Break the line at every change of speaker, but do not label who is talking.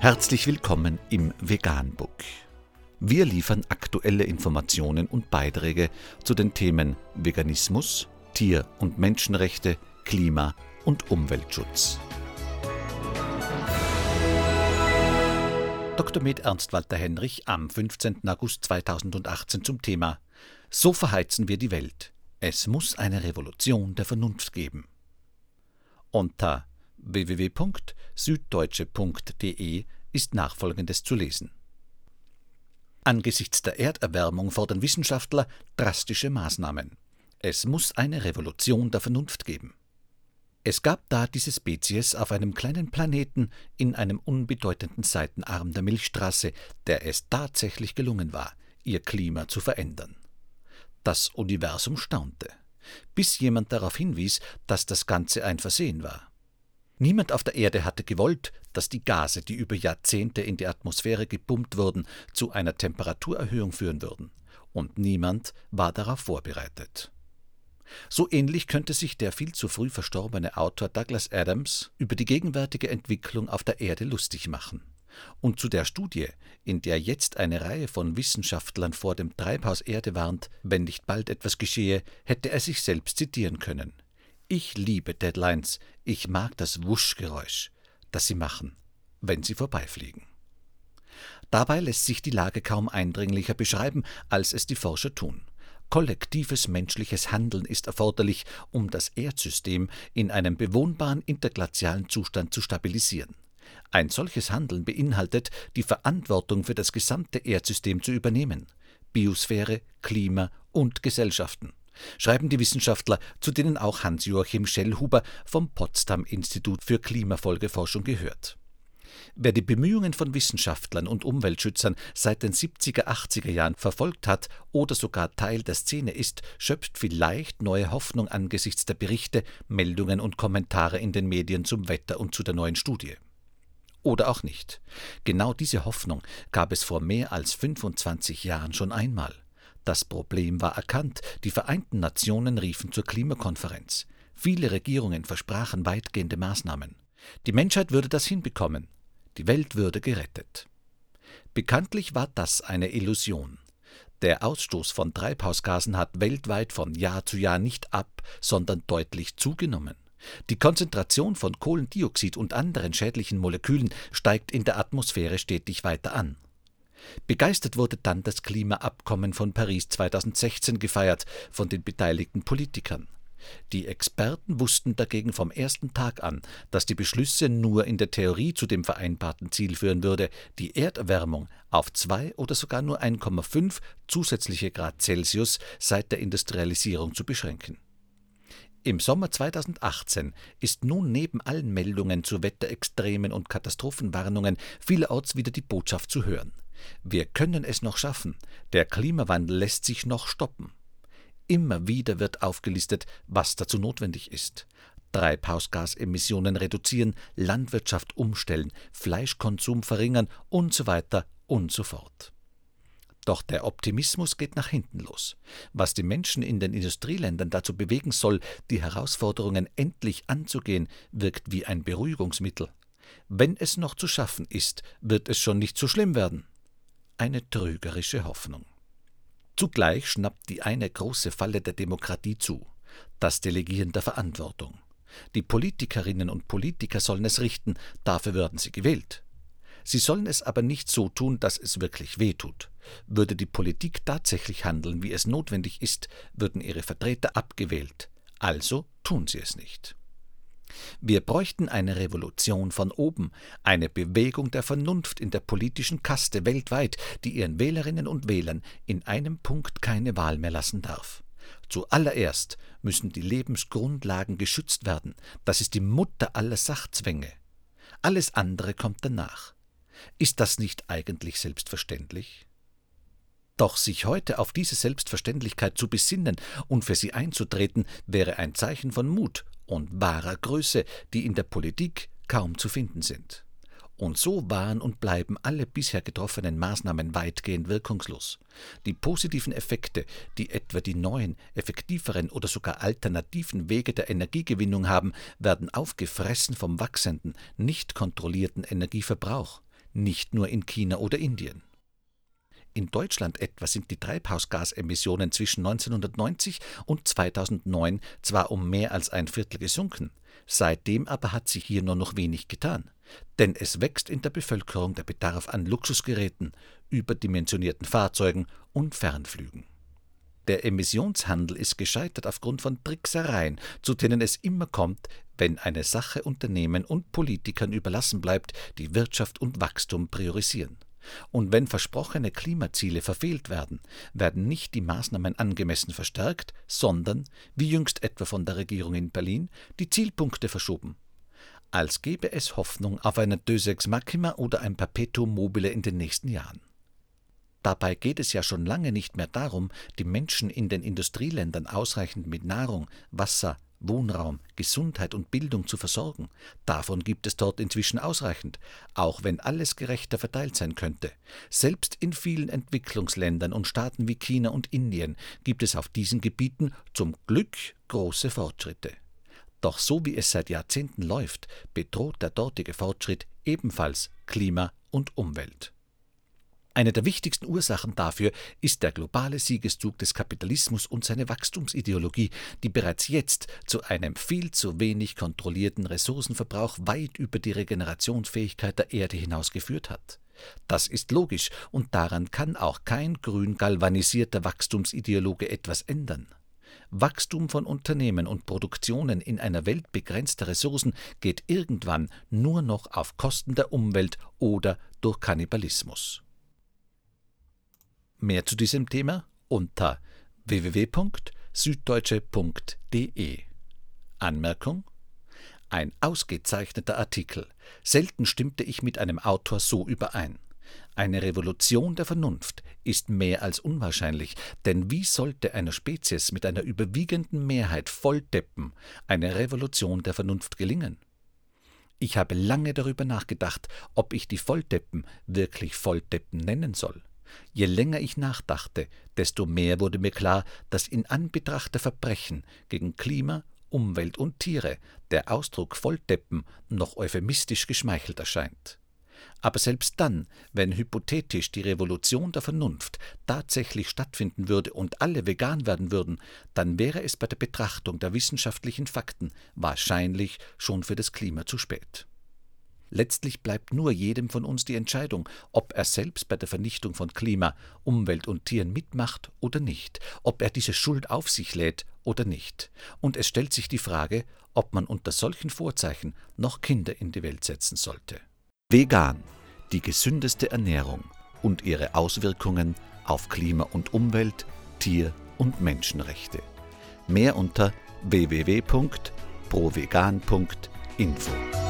Herzlich willkommen im Veganbook. Wir liefern aktuelle Informationen und Beiträge zu den Themen Veganismus, Tier- und Menschenrechte, Klima- und Umweltschutz. Dr. Med Ernst Walter Henrich am 15. August 2018 zum Thema So verheizen wir die Welt. Es muss eine Revolution der Vernunft geben. Unter www.süddeutsche.de ist nachfolgendes zu lesen. Angesichts der Erderwärmung fordern Wissenschaftler drastische Maßnahmen. Es muss eine Revolution der Vernunft geben. Es gab da diese Spezies auf einem kleinen Planeten in einem unbedeutenden Seitenarm der Milchstraße, der es tatsächlich gelungen war, ihr Klima zu verändern. Das Universum staunte, bis jemand darauf hinwies, dass das Ganze ein Versehen war. Niemand auf der Erde hatte gewollt, dass die Gase, die über Jahrzehnte in die Atmosphäre gepumpt wurden, zu einer Temperaturerhöhung führen würden, und niemand war darauf vorbereitet. So ähnlich könnte sich der viel zu früh verstorbene Autor Douglas Adams über die gegenwärtige Entwicklung auf der Erde lustig machen. Und zu der Studie, in der jetzt eine Reihe von Wissenschaftlern vor dem Treibhaus Erde warnt, wenn nicht bald etwas geschehe, hätte er sich selbst zitieren können. Ich liebe Deadlines, ich mag das Wuschgeräusch, das sie machen, wenn sie vorbeifliegen. Dabei lässt sich die Lage kaum eindringlicher beschreiben, als es die Forscher tun. Kollektives menschliches Handeln ist erforderlich, um das Erdsystem in einem bewohnbaren interglazialen Zustand zu stabilisieren. Ein solches Handeln beinhaltet, die Verantwortung für das gesamte Erdsystem zu übernehmen Biosphäre, Klima und Gesellschaften schreiben die Wissenschaftler, zu denen auch Hans-Joachim Schellhuber vom Potsdam Institut für Klimafolgeforschung gehört. Wer die Bemühungen von Wissenschaftlern und Umweltschützern seit den 70er, 80er Jahren verfolgt hat oder sogar Teil der Szene ist, schöpft vielleicht neue Hoffnung angesichts der Berichte, Meldungen und Kommentare in den Medien zum Wetter und zu der neuen Studie. Oder auch nicht. Genau diese Hoffnung gab es vor mehr als 25 Jahren schon einmal. Das Problem war erkannt, die Vereinten Nationen riefen zur Klimakonferenz. Viele Regierungen versprachen weitgehende Maßnahmen. Die Menschheit würde das hinbekommen. Die Welt würde gerettet. Bekanntlich war das eine Illusion. Der Ausstoß von Treibhausgasen hat weltweit von Jahr zu Jahr nicht ab, sondern deutlich zugenommen. Die Konzentration von Kohlendioxid und anderen schädlichen Molekülen steigt in der Atmosphäre stetig weiter an. Begeistert wurde dann das Klimaabkommen von Paris 2016 gefeiert von den beteiligten Politikern. Die Experten wussten dagegen vom ersten Tag an, dass die Beschlüsse nur in der Theorie zu dem vereinbarten Ziel führen würde, die Erderwärmung auf 2 oder sogar nur 1,5 zusätzliche Grad Celsius seit der Industrialisierung zu beschränken. Im Sommer 2018 ist nun neben allen Meldungen zu Wetterextremen und Katastrophenwarnungen vielerorts wieder die Botschaft zu hören. Wir können es noch schaffen, der Klimawandel lässt sich noch stoppen. Immer wieder wird aufgelistet, was dazu notwendig ist. Treibhausgasemissionen reduzieren, Landwirtschaft umstellen, Fleischkonsum verringern und so weiter und so fort. Doch der Optimismus geht nach hinten los. Was die Menschen in den Industrieländern dazu bewegen soll, die Herausforderungen endlich anzugehen, wirkt wie ein Beruhigungsmittel. Wenn es noch zu schaffen ist, wird es schon nicht so schlimm werden. Eine trügerische Hoffnung. Zugleich schnappt die eine große Falle der Demokratie zu, das Delegieren der Verantwortung. Die Politikerinnen und Politiker sollen es richten, dafür werden sie gewählt. Sie sollen es aber nicht so tun, dass es wirklich wehtut. Würde die Politik tatsächlich handeln, wie es notwendig ist, würden ihre Vertreter abgewählt. Also tun sie es nicht. Wir bräuchten eine Revolution von oben, eine Bewegung der Vernunft in der politischen Kaste weltweit, die ihren Wählerinnen und Wählern in einem Punkt keine Wahl mehr lassen darf. Zuallererst müssen die Lebensgrundlagen geschützt werden, das ist die Mutter aller Sachzwänge. Alles andere kommt danach. Ist das nicht eigentlich selbstverständlich? Doch sich heute auf diese Selbstverständlichkeit zu besinnen und für sie einzutreten, wäre ein Zeichen von Mut und wahrer Größe, die in der Politik kaum zu finden sind. Und so waren und bleiben alle bisher getroffenen Maßnahmen weitgehend wirkungslos. Die positiven Effekte, die etwa die neuen, effektiveren oder sogar alternativen Wege der Energiegewinnung haben, werden aufgefressen vom wachsenden, nicht kontrollierten Energieverbrauch. nicht nur in China oder Indien. In Deutschland etwa sind die Treibhausgasemissionen zwischen 1990 und 2009 zwar um mehr als ein Viertel gesunken, seitdem aber hat sich hier nur noch wenig getan. Denn es wächst in der Bevölkerung der Bedarf an Luxusgeräten, überdimensionierten Fahrzeugen und Fernflügen. Der Emissionshandel ist gescheitert aufgrund von Tricksereien, zu denen es immer kommt, wenn eine Sache Unternehmen und Politikern überlassen bleibt, die Wirtschaft und Wachstum priorisieren. Und wenn versprochene Klimaziele verfehlt werden, werden nicht die Maßnahmen angemessen verstärkt, sondern, wie jüngst etwa von der Regierung in Berlin, die Zielpunkte verschoben. Als gäbe es Hoffnung auf eine Deux Ex oder ein Perpetuum mobile in den nächsten Jahren. Dabei geht es ja schon lange nicht mehr darum, die Menschen in den Industrieländern ausreichend mit Nahrung, Wasser, Wohnraum, Gesundheit und Bildung zu versorgen. Davon gibt es dort inzwischen ausreichend, auch wenn alles gerechter verteilt sein könnte. Selbst in vielen Entwicklungsländern und Staaten wie China und Indien gibt es auf diesen Gebieten zum Glück große Fortschritte. Doch so wie es seit Jahrzehnten läuft, bedroht der dortige Fortschritt ebenfalls Klima und Umwelt. Eine der wichtigsten Ursachen dafür ist der globale Siegeszug des Kapitalismus und seine Wachstumsideologie, die bereits jetzt zu einem viel zu wenig kontrollierten Ressourcenverbrauch weit über die Regenerationsfähigkeit der Erde hinaus geführt hat. Das ist logisch, und daran kann auch kein grün galvanisierter Wachstumsideologe etwas ändern. Wachstum von Unternehmen und Produktionen in einer Welt begrenzter Ressourcen geht irgendwann nur noch auf Kosten der Umwelt oder durch Kannibalismus. Mehr zu diesem Thema unter www.süddeutsche.de. Anmerkung ein ausgezeichneter Artikel. Selten stimmte ich mit einem Autor so überein. Eine Revolution der Vernunft ist mehr als unwahrscheinlich, denn wie sollte einer Spezies mit einer überwiegenden Mehrheit Volldeppen eine Revolution der Vernunft gelingen? Ich habe lange darüber nachgedacht, ob ich die Volldeppen wirklich Volldeppen nennen soll. Je länger ich nachdachte, desto mehr wurde mir klar, dass in Anbetracht der Verbrechen gegen Klima, Umwelt und Tiere der Ausdruck Volldeppen noch euphemistisch geschmeichelt erscheint. Aber selbst dann, wenn hypothetisch die Revolution der Vernunft tatsächlich stattfinden würde und alle vegan werden würden, dann wäre es bei der Betrachtung der wissenschaftlichen Fakten wahrscheinlich schon für das Klima zu spät. Letztlich bleibt nur jedem von uns die Entscheidung, ob er selbst bei der Vernichtung von Klima, Umwelt und Tieren mitmacht oder nicht, ob er diese Schuld auf sich lädt oder nicht. Und es stellt sich die Frage, ob man unter solchen Vorzeichen noch Kinder in die Welt setzen sollte. Vegan, die gesündeste Ernährung und ihre Auswirkungen auf Klima und Umwelt, Tier- und Menschenrechte. Mehr unter www.provegan.info.